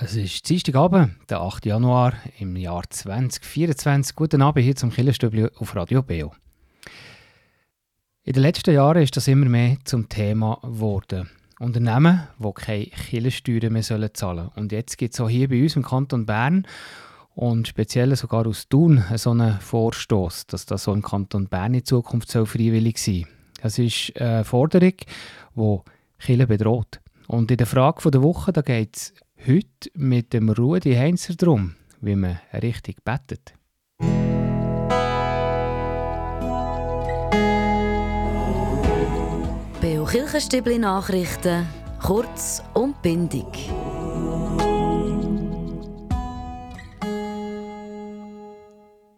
Es ist Dienstagabend, der 8. Januar im Jahr 2024. Guten Abend hier zum Killerstübli auf Radio Beo. In den letzten Jahren ist das immer mehr zum Thema geworden. Unternehmen, die keine Killersteuern mehr zahlen sollen. Und jetzt gibt es auch hier bei uns im Kanton Bern und speziell sogar aus Thun so einen Vorstoß, dass das so im Kanton Bern in Zukunft so freiwillig sein soll. Das ist eine Forderung, die Killer bedroht. Und in der Frage der Woche geht es Heute mit dem Rudi Heinzer drum, wie man richtig bettet. Beo Kirchenstübli Nachrichten, kurz und bindig.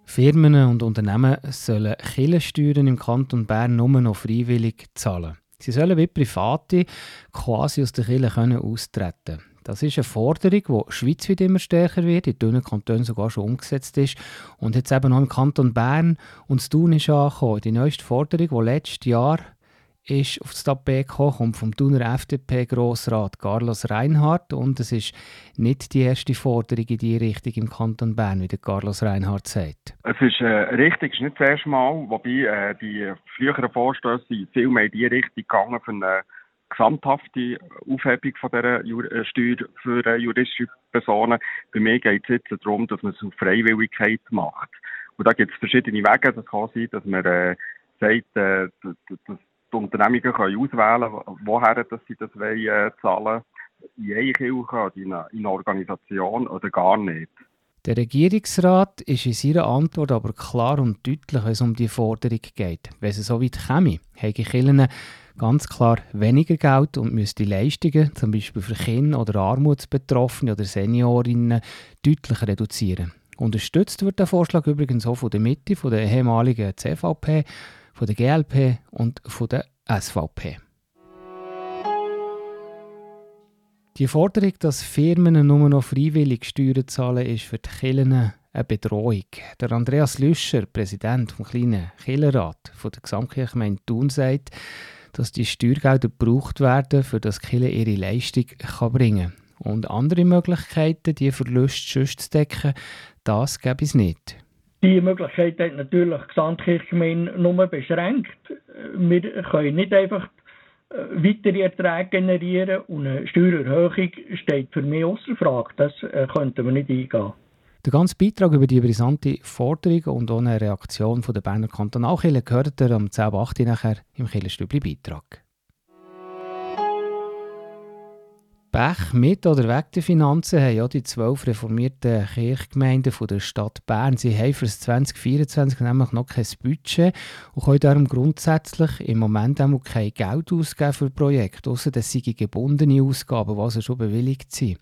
Firmen und Unternehmen sollen Kirchensteuern im Kanton Bern nur noch freiwillig zahlen. Sie sollen wie Private quasi aus der Kirche austreten können. Das ist eine Forderung, die schweizweit immer stärker wird, in dünnen Kantonen sogar schon umgesetzt ist und jetzt eben auch im Kanton Bern und das Tun ist angekommen. Die neueste Forderung, die letztes Jahr ist auf das Tapet gekommen, kommt vom Thuner FDP-Grossrat Carlos Reinhardt und es ist nicht die erste Forderung in diese Richtung im Kanton Bern, wie der Carlos Reinhardt sagt. Es ist äh, richtig, es ist nicht das erste Mal, wobei äh, die früheren Vorstöße viel mehr in die Richtung gegangen für eine gesamthafte Aufhebung von dieser äh, Steuer für äh, juristische Personen. Bei mir geht es jetzt darum, dass man es auf Freiwilligkeit macht. Und da gibt es verschiedene Wege. Das kann sein, dass man äh, sagt, äh, dass, die Unternehmungen können auswählen woher dass sie das wollen, äh, zahlen in eine Kirche, in eine, in eine Organisation oder gar nicht. Der Regierungsrat ist in seiner Antwort aber klar und deutlich, wenn es um die Forderung geht. Wenn es so weit käme, die Kirchen ganz klar weniger Geld und müsste Leistungen, zum Beispiel für Kinder oder Armutsbetroffene oder Seniorinnen, deutlich reduzieren. Unterstützt wird der Vorschlag übrigens auch von der Mitte, von der ehemaligen CVP, von der GLP und von der SVP. Die Forderung, dass Firmen nur noch freiwillig Steuern zahlen, ist für die Kirchen eine Bedrohung. Der Andreas Lüscher, Präsident des kleinen Killerrat der Gesamtkirchgemeinde Thun, sagt, dass die Steuergelder gebraucht werden, für das Kille ihre Leistung kann bringen kann. Und andere Möglichkeiten, die Verluste zu decken, das gäbe es nicht. Die Möglichkeit hat natürlich die Gesamtkirchgemeinde nur beschränkt. Wir können nicht einfach äh, weitere Erträge generieren und eine Steuererhöhung steht für mich außer Frage. Das äh, könnten wir nicht eingehen. Der ganze Beitrag über die brisante Forderung und ohne Reaktion von der Berner Kantonalkirche gehört ihr am 10.8. nachher im Kirchenstübli-Beitrag. Pech mit oder weg der Finanzen haben ja die zwölf reformierten Kirchgemeinden von der Stadt Bern. Sie haben für das 2024 nämlich noch kein Budget und können darum grundsätzlich im Moment auch kein Geld ausgeben für Projekte, außer dass sie gebundene Ausgaben, die also schon bewilligt sind.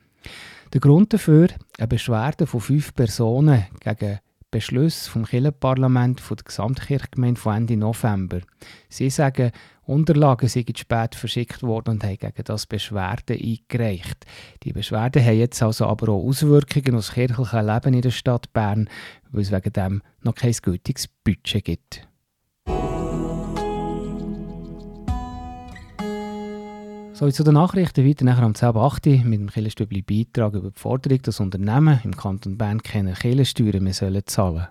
Der Grund dafür eine Beschwerde von fünf Personen gegen Beschluss vom Kirchenparlament der Gesamtkirchgemeinde von Ende November. Sie sagen, Unterlagen seien spät verschickt worden und haben gegen das Beschwerden eingereicht. Die Beschwerden haben jetzt also aber auch Auswirkungen auf das kirchliche Leben in der Stadt Bern, weil es wegen dem noch kein gültiges Budget gibt. So, zu den Nachrichten weiter nachher am 10.8. mit dem Killenstübli Beitrag über die Forderung, dass Unternehmen im Kanton Bern keine Killensteuern mehr sollen zahlen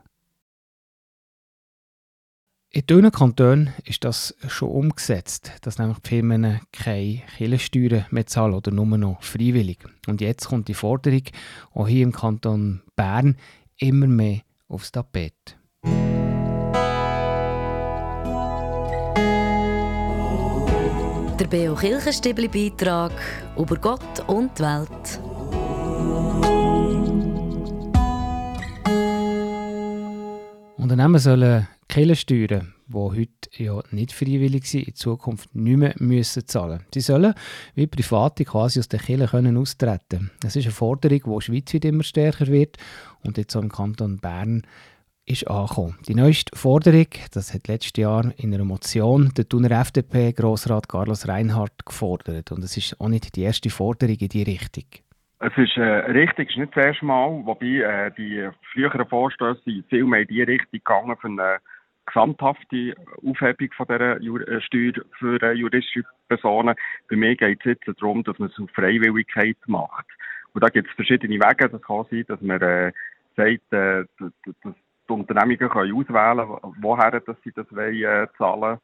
In dünnen Kantonen ist das schon umgesetzt, dass nämlich die Firmen keine Killensteuern mehr zahlen oder nur noch freiwillig. Und jetzt kommt die Forderung auch hier im Kanton Bern immer mehr aufs Tapet. Der Beo Kirchenstibli Beitrag über Gott und die Welt. Unternehmen sollen Kirchensteuern, die heute ja nicht freiwillig sind, in Zukunft nicht mehr müssen zahlen Sie sollen wie Private quasi aus der Kirche können austreten Das ist eine Forderung, die schweizweit immer stärker wird und jetzt auch im Kanton Bern ist angekommen. Die neueste Forderung, das hat letztes Jahr in einer Motion der Thuner FDP Grossrat Carlos Reinhardt gefordert und es ist auch nicht die erste Forderung in diese Richtung. Es ist äh, richtig, es ist nicht das erste Mal, wobei äh, die früheren Vorstöße viel mehr in die Richtung gegangen für eine gesamthafte Aufhebung von dieser Jur äh, Steuer für äh, juristische Personen. Bei mir geht es jetzt darum, dass man es auf Freiwilligkeit macht. Und da gibt es verschiedene Wege. Das kann sein, dass man äh, sagt, äh, dass die Unternehmungen können auswählen woher dass sie das wollen, äh, zahlen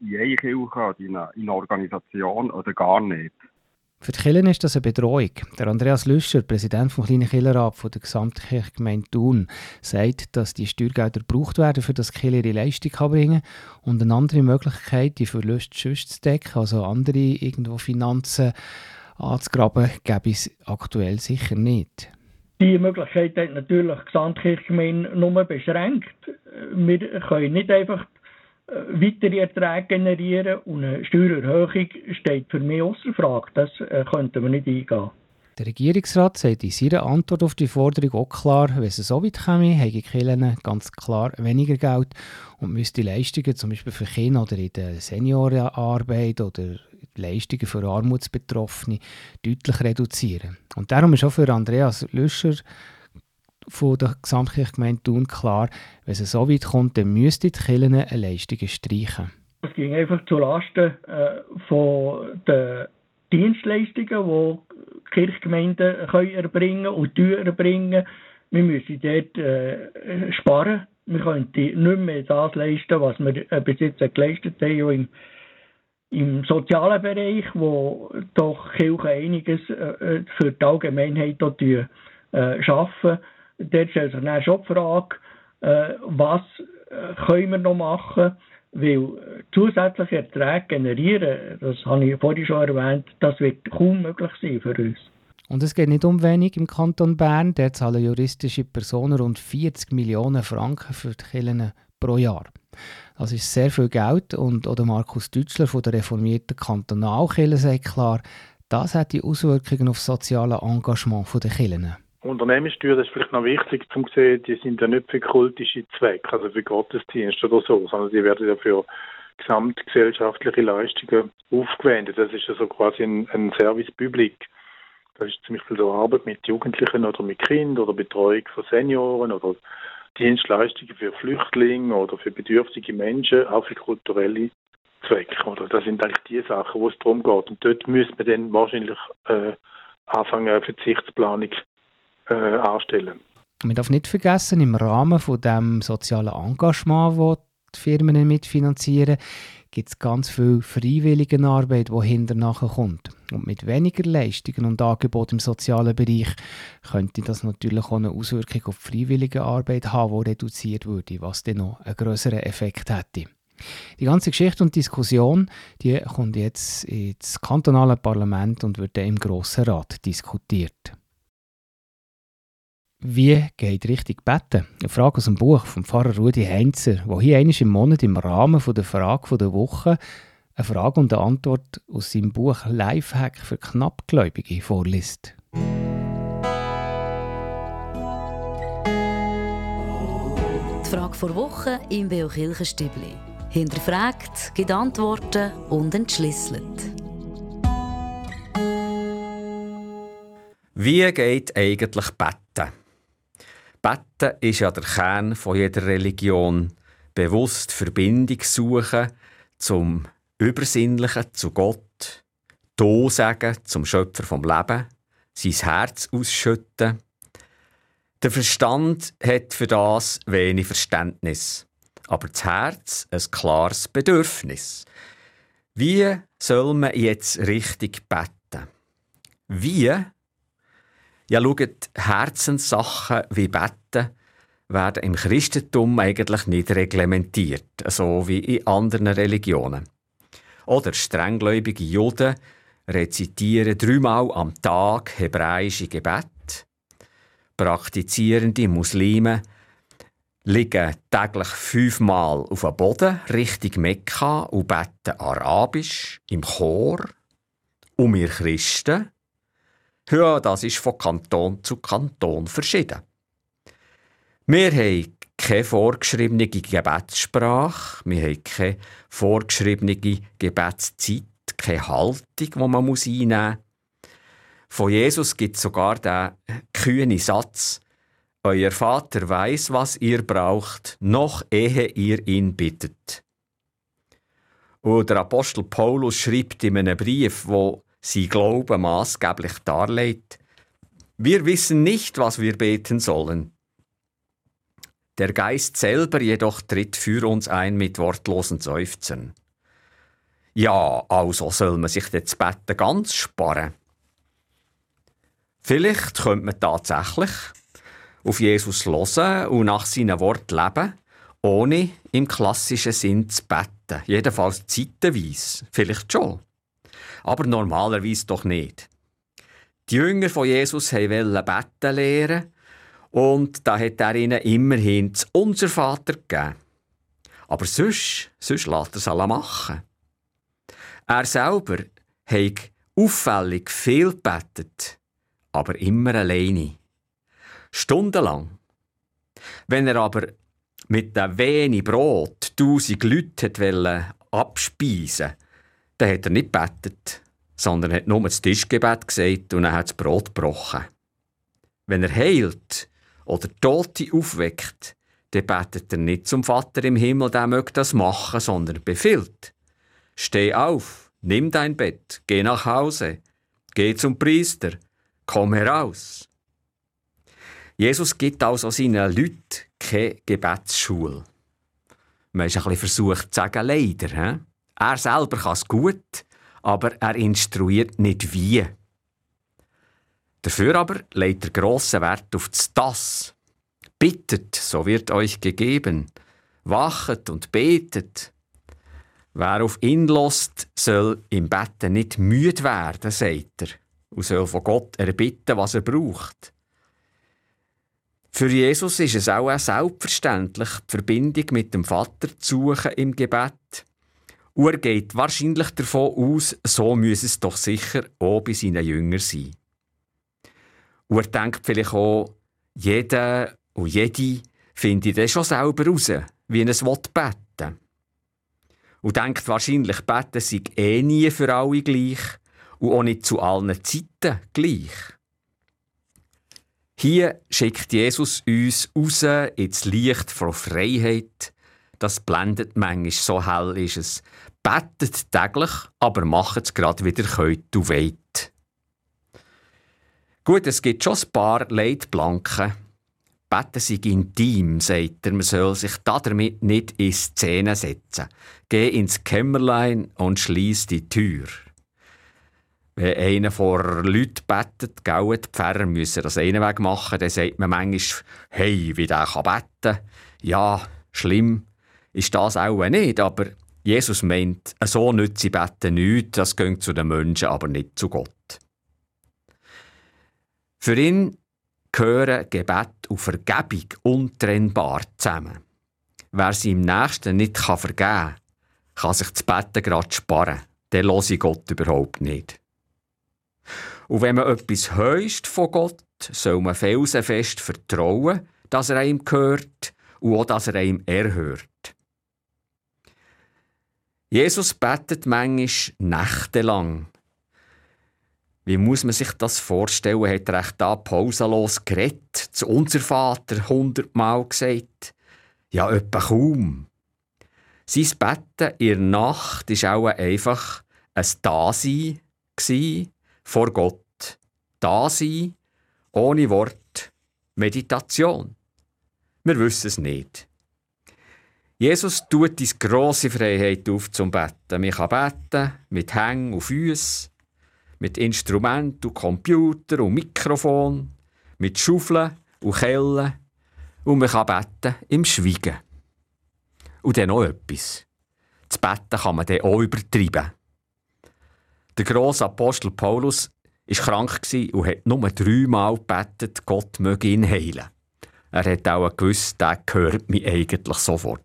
in eine Kirche, in eine, in eine Organisation oder gar nicht. Für die Kirchen ist das eine Bedrohung. Der Andreas Lüscher, Präsident vom kleinen Kirchenrat der Gesamtkirchgemeinde Thun, sagt, dass die Steuergelder gebraucht werden, für das Kirche ihre Leistung bringen kann. Und eine andere Möglichkeit, die Verluste zu decken, also andere irgendwo Finanzen anzugraben, gäbe es aktuell sicher nicht. Die Möglichkeit hat natürlich die Gesamtkirchgemeinde nur beschränkt. Wir können nicht einfach äh, weitere Erträge generieren und eine Steuererhöhung steht für mich außer Frage. Das äh, könnten wir nicht eingehen. Der Regierungsrat sagt in seiner Antwort auf die Forderung auch klar, wenn es so weit käme, hätte Kirchen ganz klar weniger Geld und müsste Leistungen zum Beispiel für Kinder oder in der Seniorenarbeit oder Leistungen für Armutsbetroffene deutlich reduzieren. Und darum ist auch für Andreas Löscher von der Gesamtkirchgemeinde Thun klar, wenn es so weit kommt, dann müsste die Kirchen eine Leistung streichen. Es ging einfach zulasten äh, von den Dienstleistungen, die Kirchgemeinden können erbringen und erbringen. Wir müssen dort äh, sparen. Wir können nicht mehr das leisten, was wir äh, bis jetzt geleistet haben, im sozialen Bereich, wo doch Kirche einiges äh, für die Allgemeinheit dort, äh, schaffen dort stellt sich dann schon die Frage, äh, was äh, können wir noch machen, weil zusätzliche Erträge generieren, das habe ich vorhin schon erwähnt, das wird kaum möglich sein für uns. Und es geht nicht um wenig im Kanton Bern. Der zahlen juristische Personen rund 40 Millionen Franken für die Kirchen pro Jahr. Das ist sehr viel Geld und oder Markus Dütschler von der reformierten Kantonalkirche sagt klar, das hat die Auswirkungen auf das soziale Engagement der Kirchen. Unternehmenssteuer ist vielleicht noch wichtig zu sehen, die sind ja nicht für kultische Zwecke, also für Gottesdienste oder so, sondern die werden ja für gesamtgesellschaftliche Leistungen aufgewendet. Das ist also quasi ein, ein Service Public. Das ist zum Beispiel so Arbeit mit Jugendlichen oder mit Kindern oder Betreuung von Senioren oder Dienstleistungen für Flüchtlinge oder für bedürftige Menschen, auch für kulturelle Zwecke. Oder das sind eigentlich die Sachen, wo es darum geht. Und dort müsste man dann wahrscheinlich äh, anfangen, eine Verzichtsplanung äh, anstellen. Man darf nicht vergessen, im Rahmen von dem sozialen Engagement, das die Firmen mitfinanzieren, gibt es ganz viel Freiwilligenarbeit, die hinter kommt. Und mit weniger Leistungen und Angeboten im sozialen Bereich könnte das natürlich auch eine Auswirkung auf die freiwillige Arbeit haben, die reduziert würde, was dann noch einen größeren Effekt hätte. Die ganze Geschichte und Diskussion die kommt jetzt ins kantonale Parlament und wird dann im Grossen Rat diskutiert. Wie geht richtig beten? Eine Frage aus dem Buch vom Pfarrer Rudi Heinzer, wo hier einmal im Monat im Rahmen der Frage der Woche eine Frage und eine Antwort aus seinem Buch Lifehack für Knappgläubige vorliest. Die Frage vor Woche im Beo Kirchenstübli. Hinterfragt, gibt Antworten und entschlüsselt. Wie geht eigentlich beten? Beten ist ja der Kern von jeder Religion. Bewusst Verbindung suchen zum Übersinnlichen, zu Gott. Do sagen zum Schöpfer vom Leben. Sein Herz ausschütten. Der Verstand hat für das wenig Verständnis. Aber das Herz ein klares Bedürfnis. Wie soll man jetzt richtig beten? Wie ja, schaut, Herzenssachen wie Betten werden im Christentum eigentlich nicht reglementiert, so wie in anderen Religionen. Oder strenggläubige Juden rezitieren dreimal am Tag hebräische Gebet. Praktizierende Muslime liegen täglich fünfmal auf dem Boden Richtung Mekka und beten arabisch im Chor. Und wir Christen ja, das ist von Kanton zu Kanton verschieden. Wir haben keine vorgeschriebene Gebetssprache, wir haben keine vorgeschriebene Gebetszeit, keine Haltung, die man einnehmen muss. Von Jesus gibt es sogar den kühnen Satz, Euer Vater weiß, was ihr braucht, noch ehe ihr ihn bittet. Und der Apostel Paulus schreibt in einem Brief, wo sein Glauben maßgeblich darlegt. Wir wissen nicht, was wir beten sollen. Der Geist selber jedoch tritt für uns ein mit wortlosen Seufzern. Ja, also soll man sich das Betten ganz sparen. Vielleicht könnte man tatsächlich auf Jesus hören und nach seinen Worten leben, ohne im klassischen Sinn zu beten. Jedenfalls zeitweise. Vielleicht schon. Aber normalerweise doch nicht. Die Jünger von Jesus wollten beten lernen und da hat er ihnen immerhin das Unser Vater gegeben. Aber sonst, sonst lässt er es alle machen. Er selber hat auffällig viel gebetet, aber immer alleine. Stundenlang. Wenn er aber mit dem wenig Brot tausend Leute abspeisen wollte, dann hat er nicht betet, sondern hat nur das Tischgebet gesagt und er hat das Brot gebrochen. Wenn er heilt oder Tote aufweckt, dann betet er nicht zum Vater im Himmel, der möge das machen, sondern befiehlt. Steh auf, nimm dein Bett, geh nach Hause, geh zum Priester, komm heraus. Jesus gibt also seinen Leuten keine Gebetsschule. Man ist ein bisschen versucht zu sagen, leider. He? Er selber kann es gut, aber er instruiert nicht wie. Dafür aber legt er grossen Wert auf das. Bittet, so wird euch gegeben. Wachet und betet. Wer auf ihn lässt, soll im Betten nicht müde werden, sagt er, und soll von Gott erbitten, was er braucht. Für Jesus ist es auch selbstverständlich, die Verbindung mit dem Vater zu suchen im Gebet. Und er geht wahrscheinlich davon aus, so müsse es doch sicher auch bei seinen Jüngern sein. Und er denkt vielleicht auch, jeder und jede findet das schon selber raus, wie er es beten will. Und denkt wahrscheinlich, beten sei eh nie für alle gleich und auch nicht zu allen Zeiten gleich. Hier schickt Jesus uns raus ins Licht von Freiheit, das blendet manchmal, so hell ist es. Betet täglich, aber macht es gerade wieder könnt und weit. Gut, es gibt schon ein paar Leitplanken. Beten sei intim, sagt er, man soll sich damit nicht in Szene setzen. Geh ins Kämmerlein und schließ die Tür. Wenn einer vor Leuten betet, gell, die Pfarrer müssen das einen Weg machen, dann sagt man manchmal, hey, wie der kann beten. Ja, schlimm, ist das auch nicht, aber Jesus meint, so nütze Betten nichts, das gehört zu den Menschen, aber nicht zu Gott. Für ihn gehören Gebet und Vergebung untrennbar zusammen. Wer seinem Nächsten nicht vergeben kann, kann sich das Betten gerade sparen. Den höre Gott überhaupt nicht. Und wenn man etwas heust von Gott, soll man felsenfest vertrauen, dass er einem gehört und auch, dass er einem erhört. Jesus betet manchmal nächtelang. Wie muss man sich das vorstellen? Hat er echt da pausenlos geredet, zu unser Vater hundertmal gesagt? Ja, etwa kaum. Sein Betten in der Nacht war auch einfach ein Dasein vor Gott. Dasein, ohne Wort, Meditation. Wir wissen es nicht. Jesus tut uns grosse Freiheit auf zum Betten. Man kann beten mit Hängen und Füßen, mit Instrumenten und Computer und Mikrofon, mit Schaufeln und Kellen. Und man kann beten im Schweigen. Und dann noch etwas. Das Betten kann man dann auch übertreiben. Der grosse Apostel Paulus war krank und hat nur dreimal gebetet, Gott möge ihn heilen. Er hat auch gewusst, der gehört mir eigentlich sofort.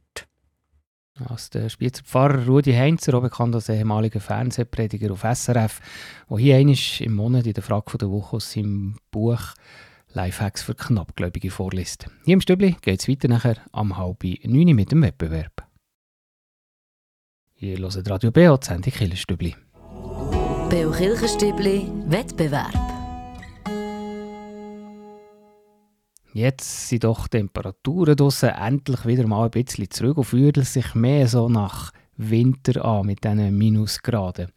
Also der Spitzer Pfarrer Rudi Heinzer, auch bekannt als ehemaliger Fernsehprediger auf SRF, der hier einmal im Monat in der Frage der Woche aus seinem Buch Lifehacks für Knappgläubige vorliest. Hier im Stübli geht es weiter nachher am halb neun mit dem Wettbewerb. Ihr hört Radio BO, die Sendung Killerstübli. BO Kirchenstübli Wettbewerb. Jetzt sind doch die Temperaturen draussen endlich wieder mal ein bisschen zurück und fühlen sich mehr so nach Winter an mit diesen Minusgraden.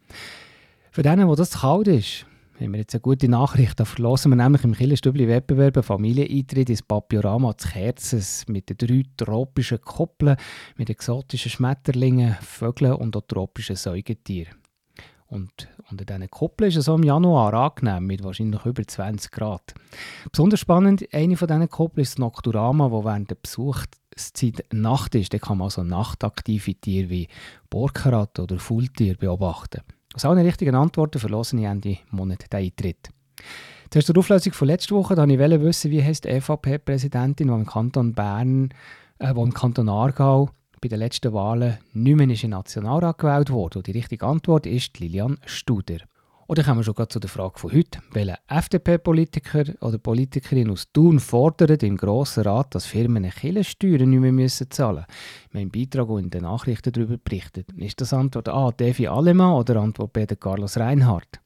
Für denen, wo das kalt ist, haben wir jetzt eine gute Nachricht. Da verlosen wir nämlich im Killenstübli-Wettbewerb einen Familieneintritt ins Papiorama zu Kerzes mit den drei tropischen Koppeln, mit exotischen Schmetterlingen, Vögeln und auch tropischen Säugetieren. Und unter diesen Koppeln ist es im Januar angenehm, mit wahrscheinlich über 20 Grad. Besonders spannend, eine von diesen Koppeln ist das Nocturama, wo während der Besuchszeit Nacht ist. Da kann man also nachtaktive Tiere wie Borkarat oder Fulltier beobachten. Aus allen richtigen Antworten verlassen ich Ende Monat den Eintritt. Zuerst zur Auflösung von letzter Woche, da wollte ich wissen, wie heißt die EVP-Präsidentin, die im Kanton Bern, äh, wo im Kanton Aargau bei den letzten Wahlen nicht mehr in den Nationalrat gewählt wurde. Und die richtige Antwort ist Lilian Studer. Oder kommen wir schon zu der Frage von heute. Welcher FDP-Politiker oder Politikerin aus Thun fordert im Grossen Rat, dass Firmen Killensteuern nicht mehr müssen zahlen müssen? Wir haben einen Beitrag und in den Nachrichten darüber berichtet. Ist das Antwort A, Devi Alemann oder Antwort B, Carlos Reinhardt?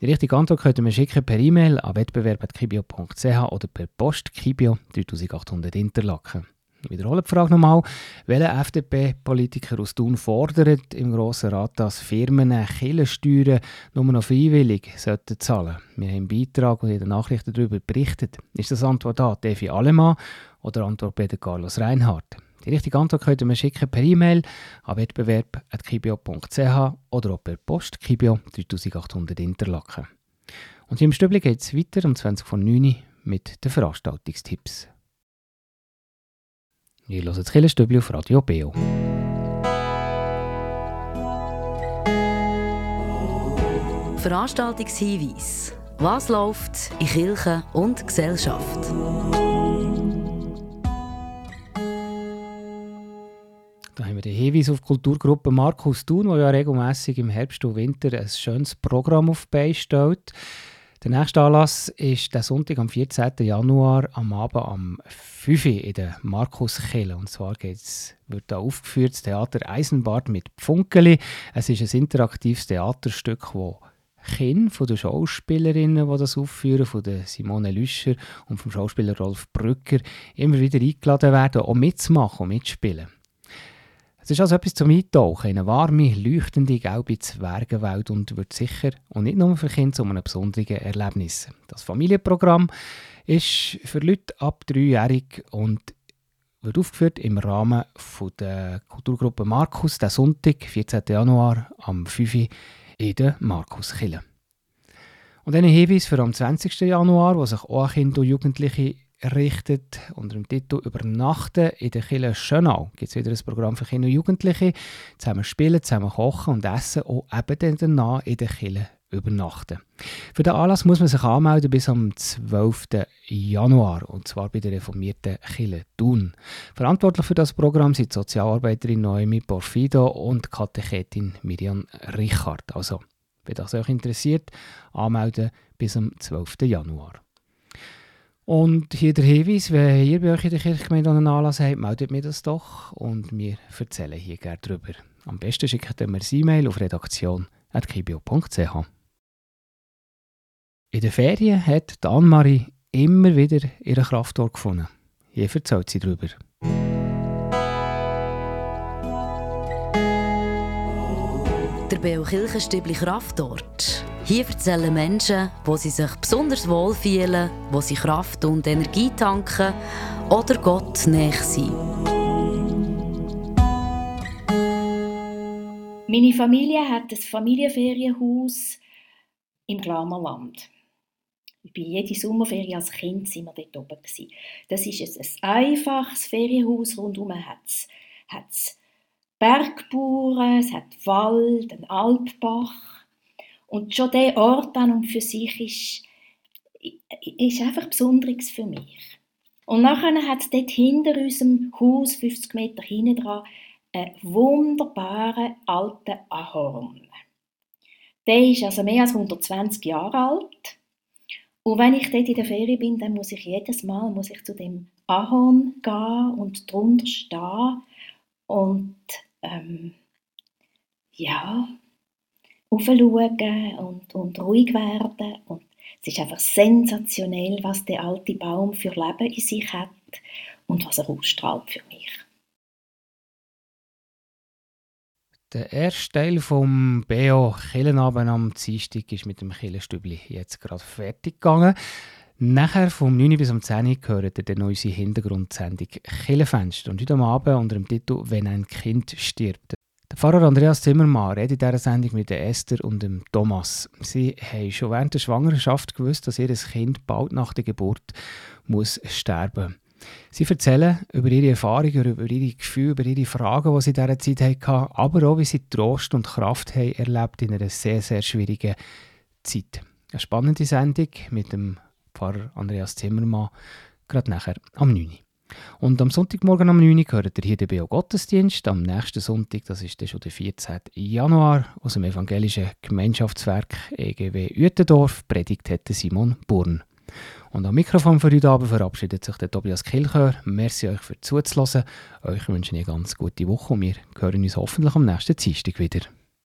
Die richtige Antwort könnt ihr mir schicken per E-Mail an wettbewerb.kibio.ch oder per Post Kibio 3800 Interlaken. Ich wiederhole die Frage nochmal. Welcher FDP-Politiker aus Thun fordert im Grossen Rat, dass Firmen Killensteuern nur noch freiwillig sollten zahlen Wir haben im Beitrag und in den Nachrichten darüber berichtet. Ist das Antwort A, Devi Alemann oder Antwort B, Carlos Reinhardt? Die richtige Antwort könnt ihr mir schicken per E-Mail an wettbewerb.kibio.ch oder auch per Post Kibio 3800 Interlaken. Und hier im Stübli geht es weiter um 20 von 9 mit den Veranstaltungstipps. Hört das Killenstübli auf Radio Beo. Veranstaltungshinweis. Was läuft in Kirche und Gesellschaft? Da haben wir den Hinweis auf die Kulturgruppe Markus Thun, die ja regelmäßig im Herbst und Winter ein schönes Programm auf stellt. Der nächste Anlass ist der Sonntag am 14. Januar am Abend am 5 Uhr in der Markuskille. Und zwar geht's, wird da aufgeführt das Theater Eisenbart mit Pfunkeli. Es ist ein interaktives Theaterstück, wo Kinder von den Schauspielerinnen, die das aufführen, von der Simone Lüscher und vom Schauspieler Rolf Brücker, immer wieder eingeladen werden, auch mitzumachen und mitzuspielen. Es ist also etwas zum Eintauchen in eine warme, leuchtende, gelbe Zwergenwelt und wird sicher, und nicht nur für Kinder, zu einem besonderen Erlebnis. Das Familienprogramm ist für Leute ab dreijährig und wird aufgeführt im Rahmen von der Kulturgruppe Markus, der Sonntag, 14. Januar, am 5. Uhr in der Markuskille. Und einen Hinweis für am 20. Januar, wo sich auch Kinder und Jugendliche richtet. Unter dem Titel Übernachten in der Kille Schönau gibt es wieder ein Programm für Kinder und Jugendliche. Zusammen spielen, zusammen kochen und essen und eben danach in der Kille übernachten. Für den Anlass muss man sich anmelden bis am 12. Januar und zwar bei der reformierten Kille Thun. Verantwortlich für das Programm sind Sozialarbeiterin Noemi Porfido und Katechetin Miriam Richard. Also, wenn das euch interessiert, anmelden bis am 12. Januar. Und hier der Hinweis, wenn ihr bei euch in der Kirchgemeinde einen Anlass habt, meldet mir das doch und wir erzählen hier gerne darüber. Am besten schickt ihr mir ein E-Mail auf redaktion.kibio.ch. In den Ferien hat Anne-Marie immer wieder ihre Kraftort gefunden. Hier erzählt sie darüber. Der Beo Kirchenstübli Kraftort hier erzählen Menschen, wo sie sich besonders wohlfühlen, wo sie Kraft und Energie tanken oder Gott näher sind. Meine Familie hat ein Familienferienhaus im Glamerland. Bei jeder Sommerferien als Kind sind wir dort oben. Das ist ein einfaches Ferienhaus. Rundum hat es Bergbauern, es hat Wald, einen Alpbach. Und schon der Ort an und für sich ist, ist einfach Besonderes für mich. Und nachher hat es dort hinter unserem Haus, 50 Meter hinten dran, einen wunderbaren alten Ahorn. Der ist also mehr als 120 Jahre alt. Und wenn ich dort in der Ferie bin, dann muss ich jedes Mal muss ich zu dem Ahorn gehen und drunter stehen und ähm, ja, aufschauen und, und ruhig werden. Und es ist einfach sensationell, was der alte Baum für Leben in sich hat und was er ausstrahlt für mich. Der erste Teil vom BO Killenabend am Dienstag ist mit dem Killenstübli jetzt gerade fertig gegangen. Nachher vom 9 bis um 10 Uhr gehört ihr dann unsere Hintergrundsendung Killenfenster und heute Abend unter dem Titel «Wenn ein Kind stirbt». Pfarrer Andreas Zimmermann redet in dieser Sendung mit Esther und dem Thomas. Sie haben schon während der Schwangerschaft gewusst, dass ihr Kind bald nach der Geburt muss sterben. Sie erzählen über ihre Erfahrungen, über ihre Gefühle, über ihre Fragen, die sie in dieser Zeit hatten, aber auch, wie sie Trost und Kraft haben erlebt in einer sehr, sehr schwierigen Zeit. Eine spannende Sendung mit dem Pfarrer Andreas Zimmermann, gerade nachher am 9. Und am Sonntagmorgen am 9. gehört ihr hier den BO Gottesdienst. Am nächsten Sonntag, das ist dann schon der 14. Januar, aus dem evangelischen Gemeinschaftswerk EGW Uetendorf, predigt hätte Simon Burn. Und am Mikrofon für heute Abend verabschiedet sich der Tobias Kilchör. Merci euch für zuzulassen. Euch wünsche ich eine ganz gute Woche und wir hören uns hoffentlich am nächsten Dienstag wieder.